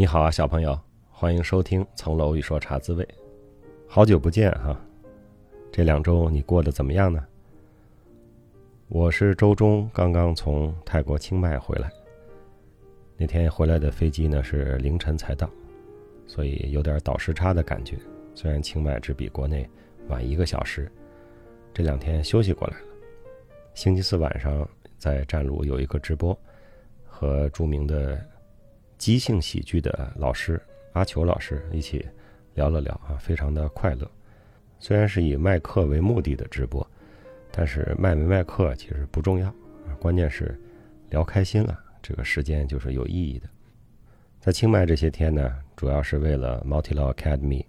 你好啊，小朋友，欢迎收听《层楼一说茶滋味》。好久不见哈，这两周你过得怎么样呢？我是周中刚刚从泰国清迈回来，那天回来的飞机呢是凌晨才到，所以有点倒时差的感觉。虽然清迈只比国内晚一个小时，这两天休息过来了。星期四晚上在站路有一个直播，和著名的。即兴喜剧的老师阿球老师一起聊了聊啊，非常的快乐。虽然是以卖课为目的的直播，但是卖没卖课其实不重要啊，关键是聊开心了，这个时间就是有意义的。在清迈这些天呢，主要是为了 Multi Law Academy，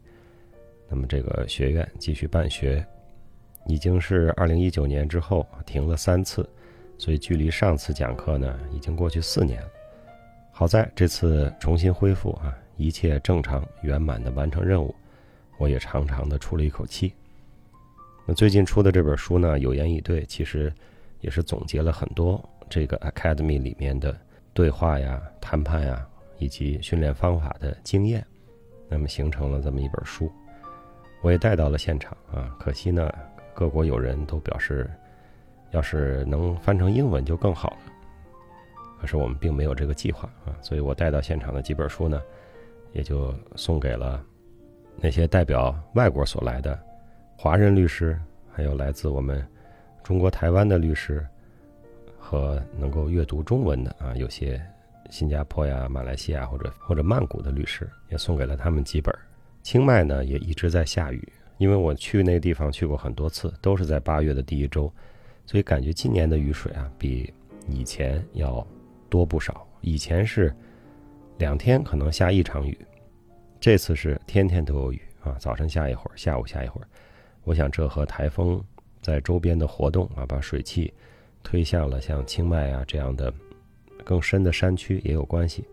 那么这个学院继续办学，已经是二零一九年之后停了三次，所以距离上次讲课呢，已经过去四年了。好在这次重新恢复啊，一切正常圆满的完成任务，我也长长的出了一口气。那最近出的这本书呢，《有言以对》，其实也是总结了很多这个 Academy 里面的对话呀、谈判呀以及训练方法的经验，那么形成了这么一本书。我也带到了现场啊，可惜呢，各国友人都表示，要是能翻成英文就更好了。可是我们并没有这个计划啊，所以我带到现场的几本书呢，也就送给了那些代表外国所来的华人律师，还有来自我们中国台湾的律师和能够阅读中文的啊，有些新加坡呀、马来西亚或者或者曼谷的律师，也送给了他们几本。清迈呢也一直在下雨，因为我去那个地方去过很多次，都是在八月的第一周，所以感觉今年的雨水啊比以前要。多不少，以前是两天可能下一场雨，这次是天天都有雨啊，早晨下一会儿，下午下一会儿。我想这和台风在周边的活动啊，把水汽推向了像清迈啊这样的更深的山区也有关系。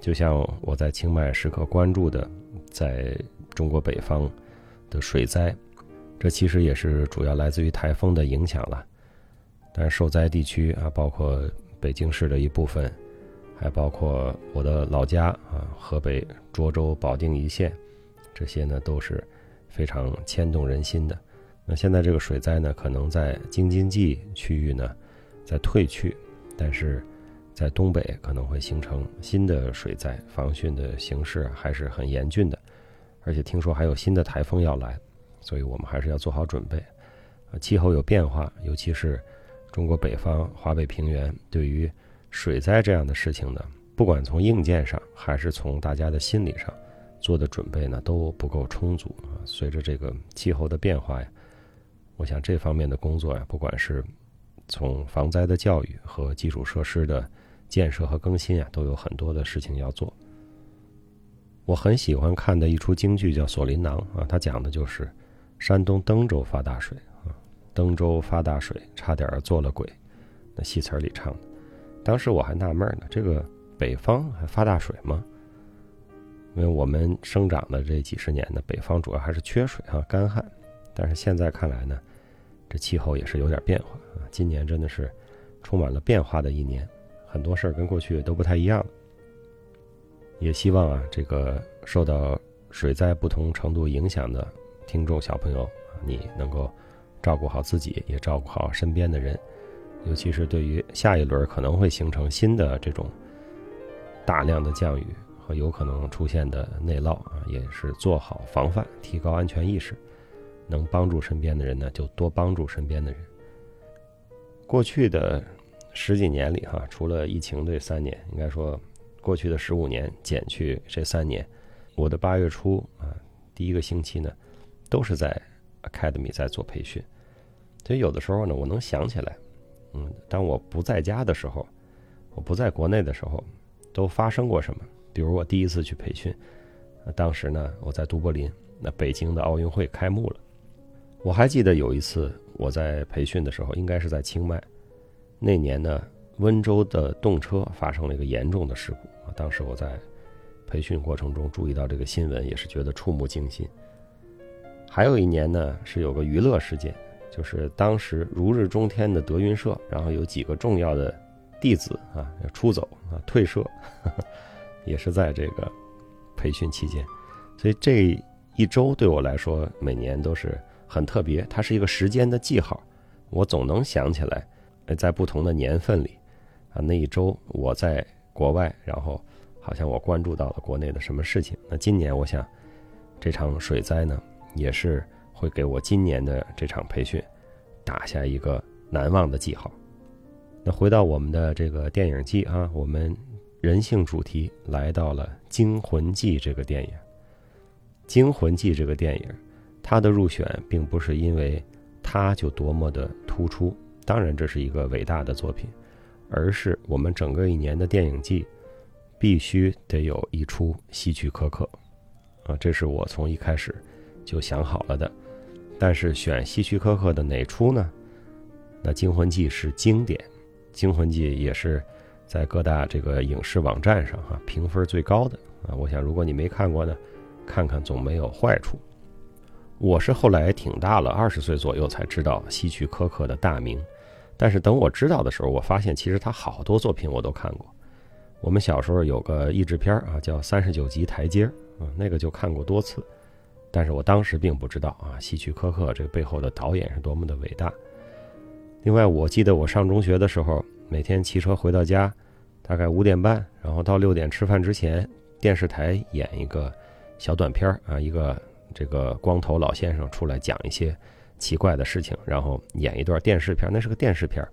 就像我在清迈时刻关注的，在中国北方的水灾，这其实也是主要来自于台风的影响了。但是受灾地区啊，包括。北京市的一部分，还包括我的老家啊，河北涿州保定一线，这些呢都是非常牵动人心的。那现在这个水灾呢，可能在京津冀区域呢在退去，但是在东北可能会形成新的水灾，防汛的形势还是很严峻的。而且听说还有新的台风要来，所以我们还是要做好准备。气候有变化，尤其是。中国北方华北平原对于水灾这样的事情呢，不管从硬件上还是从大家的心理上做的准备呢，都不够充足啊。随着这个气候的变化呀，我想这方面的工作呀，不管是从防灾的教育和基础设施的建设和更新啊，都有很多的事情要做。我很喜欢看的一出京剧叫《锁麟囊》啊，它讲的就是山东登州发大水。登州发大水，差点做了鬼。那戏词里唱的，当时我还纳闷呢，这个北方还发大水吗？因为我们生长的这几十年呢，北方主要还是缺水啊，干旱。但是现在看来呢，这气候也是有点变化啊。今年真的是充满了变化的一年，很多事儿跟过去都不太一样。也希望啊，这个受到水灾不同程度影响的听众小朋友，你能够。照顾好自己，也照顾好身边的人，尤其是对于下一轮可能会形成新的这种大量的降雨和有可能出现的内涝啊，也是做好防范，提高安全意识，能帮助身边的人呢，就多帮助身边的人。过去的十几年里，哈，除了疫情这三年，应该说过去的十五年减去这三年，我的八月初啊，第一个星期呢，都是在。Academy 在做培训，所以有的时候呢，我能想起来，嗯，当我不在家的时候，我不在国内的时候，都发生过什么？比如我第一次去培训，当时呢，我在都柏林，那北京的奥运会开幕了。我还记得有一次我在培训的时候，应该是在清迈，那年呢，温州的动车发生了一个严重的事故。当时我在培训过程中注意到这个新闻，也是觉得触目惊心。还有一年呢，是有个娱乐事件，就是当时如日中天的德云社，然后有几个重要的弟子啊要出走啊退社，也是在这个培训期间，所以这一周对我来说每年都是很特别，它是一个时间的记号，我总能想起来，在不同的年份里，啊那一周我在国外，然后好像我关注到了国内的什么事情。那今年我想，这场水灾呢，也是会给我今年的这场培训打下一个难忘的记号。那回到我们的这个电影季啊，我们人性主题来到了《惊魂记》这个电影。《惊魂记》这个电影，它的入选并不是因为它就多么的突出，当然这是一个伟大的作品，而是我们整个一年的电影季必须得有一出希区柯克啊，这是我从一开始就想好了的。但是选希区柯克的哪出呢？那《惊魂记》是经典。《惊魂记》也是在各大这个影视网站上哈评分最高的啊！我想如果你没看过呢，看看总没有坏处。我是后来挺大了，二十岁左右才知道希区柯克的大名，但是等我知道的时候，我发现其实他好多作品我都看过。我们小时候有个译制片啊，叫《三十九级台阶》啊，那个就看过多次，但是我当时并不知道啊，希区柯克这个背后的导演是多么的伟大。另外，我记得我上中学的时候，每天骑车回到家，大概五点半，然后到六点吃饭之前，电视台演一个小短片啊，一个这个光头老先生出来讲一些奇怪的事情，然后演一段电视片，那是个电视片。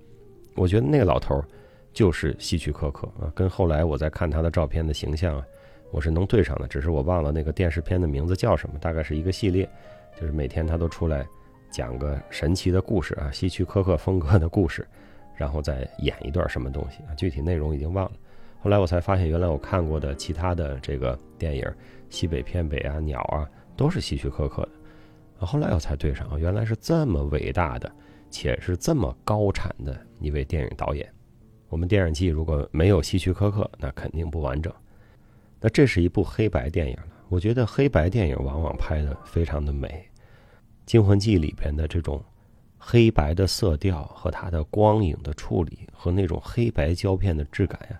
我觉得那个老头就是希区柯克啊，跟后来我在看他的照片的形象啊，我是能对上的，只是我忘了那个电视片的名字叫什么，大概是一个系列，就是每天他都出来。讲个神奇的故事啊，希区柯克风格的故事，然后再演一段什么东西啊？具体内容已经忘了。后来我才发现，原来我看过的其他的这个电影《西北偏北》啊、《鸟》啊，都是希区柯克的。后来我才对上，原来是这么伟大的，且是这么高产的一位电影导演。我们电影季如果没有希区柯克，那肯定不完整。那这是一部黑白电影了。我觉得黑白电影往往拍的非常的美。《惊魂记》里边的这种黑白的色调和它的光影的处理和那种黑白胶片的质感呀，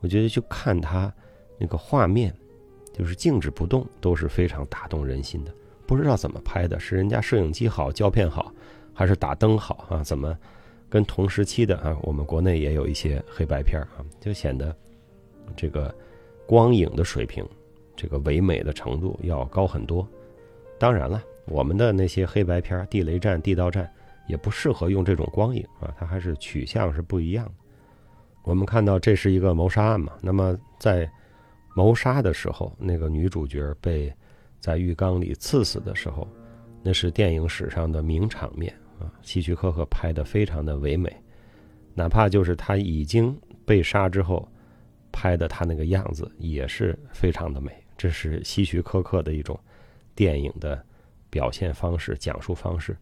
我觉得就看它那个画面，就是静止不动，都是非常打动人心的。不知道怎么拍的，是人家摄影机好、胶片好，还是打灯好啊？怎么跟同时期的啊，我们国内也有一些黑白片啊，就显得这个光影的水平，这个唯美的程度要高很多。当然了。我们的那些黑白片《地雷战》《地道战》也不适合用这种光影啊，它还是取向是不一样的。我们看到这是一个谋杀案嘛，那么在谋杀的时候，那个女主角被在浴缸里刺死的时候，那是电影史上的名场面啊。希区柯克拍的非常的唯美，哪怕就是他已经被杀之后拍的他那个样子也是非常的美。这是希区柯克的一种电影的。表现方式、讲述方式，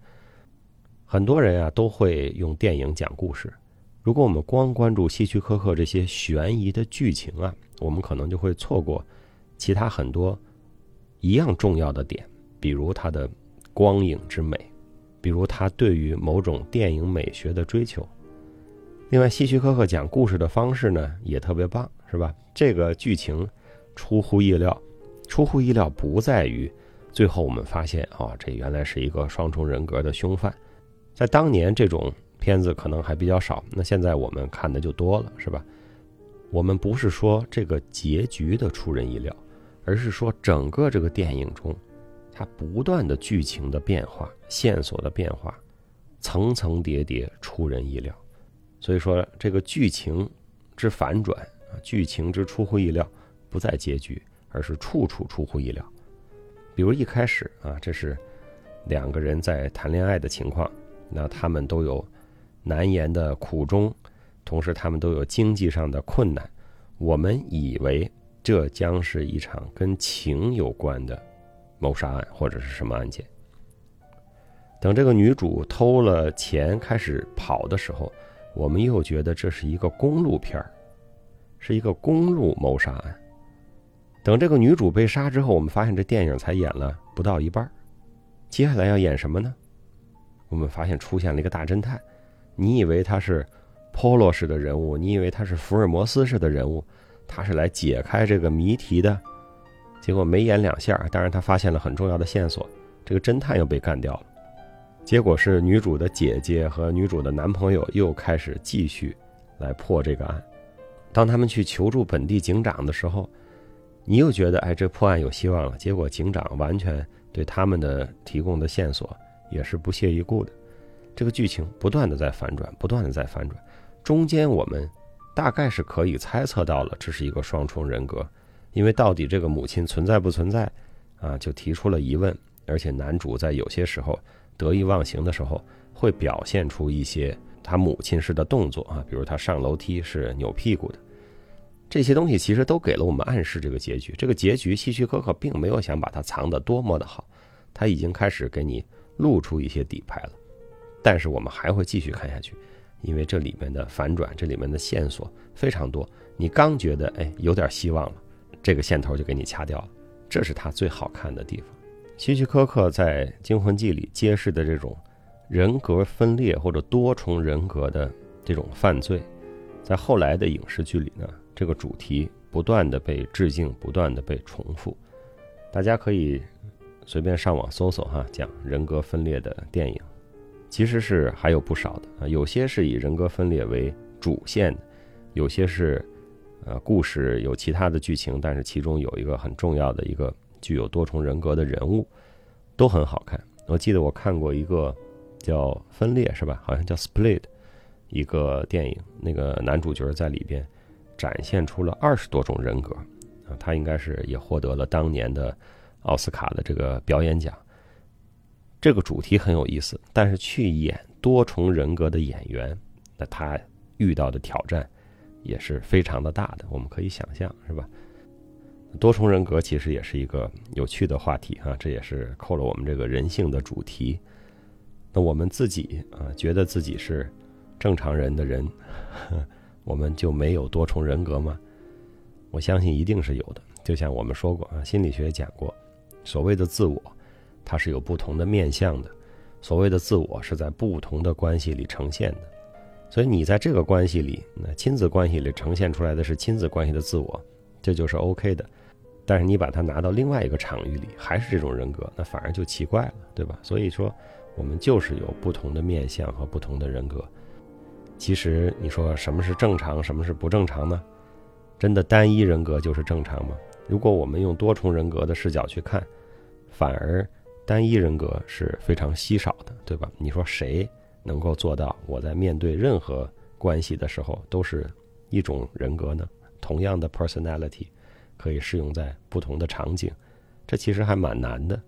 很多人啊都会用电影讲故事。如果我们光关注希区柯克这些悬疑的剧情啊，我们可能就会错过其他很多一样重要的点，比如他的光影之美，比如他对于某种电影美学的追求。另外，希区柯克讲故事的方式呢也特别棒，是吧？这个剧情出乎意料，出乎意料不在于。最后我们发现，啊，这原来是一个双重人格的凶犯。在当年，这种片子可能还比较少。那现在我们看的就多了，是吧？我们不是说这个结局的出人意料，而是说整个这个电影中，它不断的剧情的变化、线索的变化，层层叠叠，出人意料。所以说，这个剧情之反转，剧情之出乎意料，不在结局，而是处处出乎意料。比如一开始啊，这是两个人在谈恋爱的情况，那他们都有难言的苦衷，同时他们都有经济上的困难。我们以为这将是一场跟情有关的谋杀案或者是什么案件。等这个女主偷了钱开始跑的时候，我们又觉得这是一个公路片儿，是一个公路谋杀案。等这个女主被杀之后，我们发现这电影才演了不到一半接下来要演什么呢？我们发现出现了一个大侦探。你以为他是 Polo 式的人物，你以为他是福尔摩斯式的人物，他是来解开这个谜题的。结果没演两下，当然他发现了很重要的线索，这个侦探又被干掉了。结果是女主的姐姐和女主的男朋友又开始继续来破这个案。当他们去求助本地警长的时候，你又觉得哎，这破案有希望了。结果警长完全对他们的提供的线索也是不屑一顾的。这个剧情不断的在反转，不断的在反转。中间我们大概是可以猜测到了，这是一个双重人格。因为到底这个母亲存在不存在，啊，就提出了疑问。而且男主在有些时候得意忘形的时候，会表现出一些他母亲式的动作啊，比如他上楼梯是扭屁股的。这些东西其实都给了我们暗示，这个结局。这个结局，希区柯克并没有想把它藏得多么的好，他已经开始给你露出一些底牌了。但是我们还会继续看下去，因为这里面的反转，这里面的线索非常多。你刚觉得哎有点希望了。这个线头就给你掐掉了，这是他最好看的地方。希区柯克在《惊魂记》里揭示的这种人格分裂或者多重人格的这种犯罪，在后来的影视剧里呢，这个主题不断的被致敬，不断的被重复。大家可以随便上网搜索哈，讲人格分裂的电影，其实是还有不少的啊，有些是以人格分裂为主线的，有些是。呃，故事有其他的剧情，但是其中有一个很重要的一个具有多重人格的人物，都很好看。我记得我看过一个叫《分裂》，是吧？好像叫《Split》，一个电影，那个男主角在里边展现出了二十多种人格啊，他应该是也获得了当年的奥斯卡的这个表演奖。这个主题很有意思，但是去演多重人格的演员，那他遇到的挑战。也是非常的大的，我们可以想象，是吧？多重人格其实也是一个有趣的话题啊，这也是扣了我们这个人性的主题。那我们自己啊，觉得自己是正常人的人，我们就没有多重人格吗？我相信一定是有的。就像我们说过啊，心理学讲过，所谓的自我，它是有不同的面相的。所谓的自我是在不同的关系里呈现的。所以你在这个关系里，那亲子关系里呈现出来的是亲子关系的自我，这就是 OK 的。但是你把它拿到另外一个场域里，还是这种人格，那反而就奇怪了，对吧？所以说，我们就是有不同的面相和不同的人格。其实你说什么是正常，什么是不正常呢？真的单一人格就是正常吗？如果我们用多重人格的视角去看，反而单一人格是非常稀少的，对吧？你说谁？能够做到，我在面对任何关系的时候都是一种人格呢？同样的 personality 可以适用在不同的场景，这其实还蛮难的。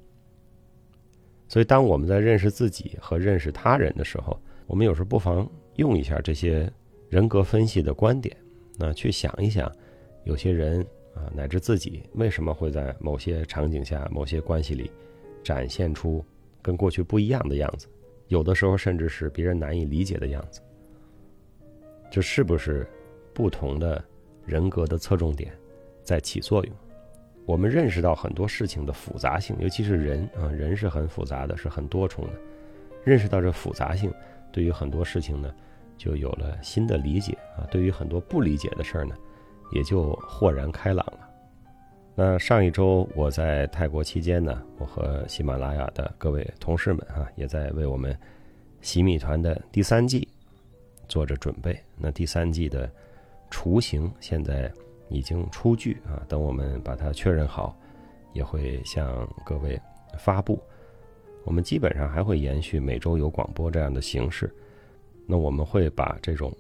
所以，当我们在认识自己和认识他人的时候，我们有时候不妨用一下这些人格分析的观点，那去想一想，有些人啊，乃至自己为什么会在某些场景下、某些关系里展现出跟过去不一样的样子。有的时候甚至是别人难以理解的样子，这是不是不同的人格的侧重点在起作用？我们认识到很多事情的复杂性，尤其是人啊，人是很复杂的，是很多重的。认识到这复杂性，对于很多事情呢，就有了新的理解啊。对于很多不理解的事儿呢，也就豁然开朗了。那上一周我在泰国期间呢，我和喜马拉雅的各位同事们啊，也在为我们洗米团的第三季做着准备。那第三季的雏形现在已经出具啊，等我们把它确认好，也会向各位发布。我们基本上还会延续每周有广播这样的形式。那我们会把这种。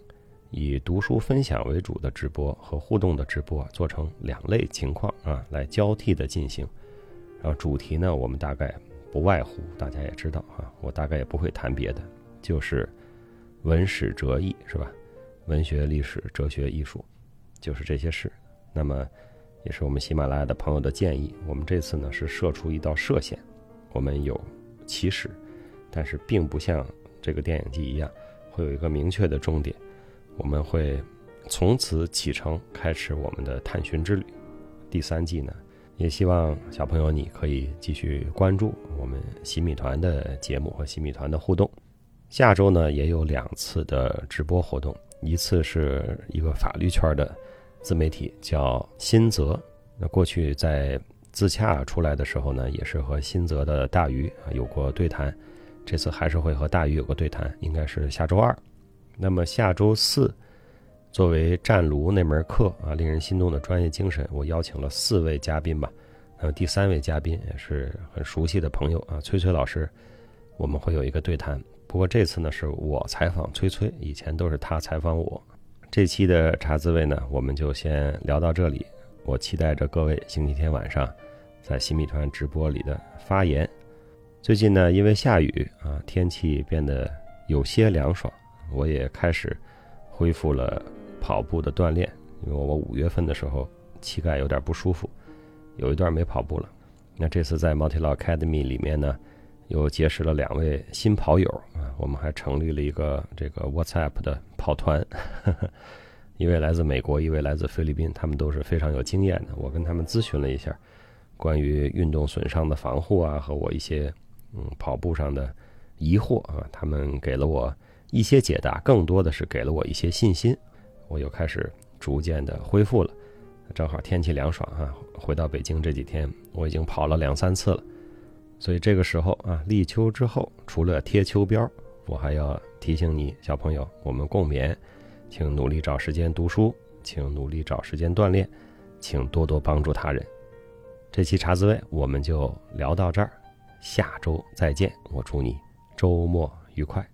以读书分享为主的直播和互动的直播做成两类情况啊，来交替的进行。然后主题呢，我们大概不外乎大家也知道啊，我大概也不会谈别的，就是文史哲艺是吧？文学、历史、哲学、艺术，就是这些事。那么也是我们喜马拉雅的朋友的建议，我们这次呢是设出一道射线，我们有起始，但是并不像这个电影季一样会有一个明确的终点。我们会从此启程，开始我们的探寻之旅。第三季呢，也希望小朋友你可以继续关注我们洗米团的节目和洗米团的互动。下周呢，也有两次的直播活动，一次是一个法律圈的自媒体叫新泽。那过去在自洽出来的时候呢，也是和新泽的大鱼啊有过对谈。这次还是会和大鱼有个对谈，应该是下周二。那么下周四，作为战炉那门课啊，令人心动的专业精神，我邀请了四位嘉宾吧。那么第三位嘉宾也是很熟悉的朋友啊，崔崔老师，我们会有一个对谈。不过这次呢，是我采访崔崔，以前都是他采访我。这期的茶滋味呢，我们就先聊到这里。我期待着各位星期天晚上在新米团直播里的发言。最近呢，因为下雨啊，天气变得有些凉爽，我也开始恢复了跑步的锻炼。因为我五月份的时候膝盖有点不舒服，有一段没跑步了。那这次在 Multi Academy 里面呢，又结识了两位新跑友啊，我们还成立了一个这个 WhatsApp 的跑团。一位来自美国，一位来自菲律宾，他们都是非常有经验的。我跟他们咨询了一下关于运动损伤的防护啊，和我一些嗯跑步上的疑惑啊，他们给了我一些解答，更多的是给了我一些信心。我又开始逐渐的恢复了。正好天气凉爽啊，回到北京这几天，我已经跑了两三次了。所以这个时候啊，立秋之后，除了贴秋膘，我还要提醒你，小朋友，我们共勉。请努力找时间读书，请努力找时间锻炼，请多多帮助他人。这期茶滋味我们就聊到这儿，下周再见。我祝你周末愉快。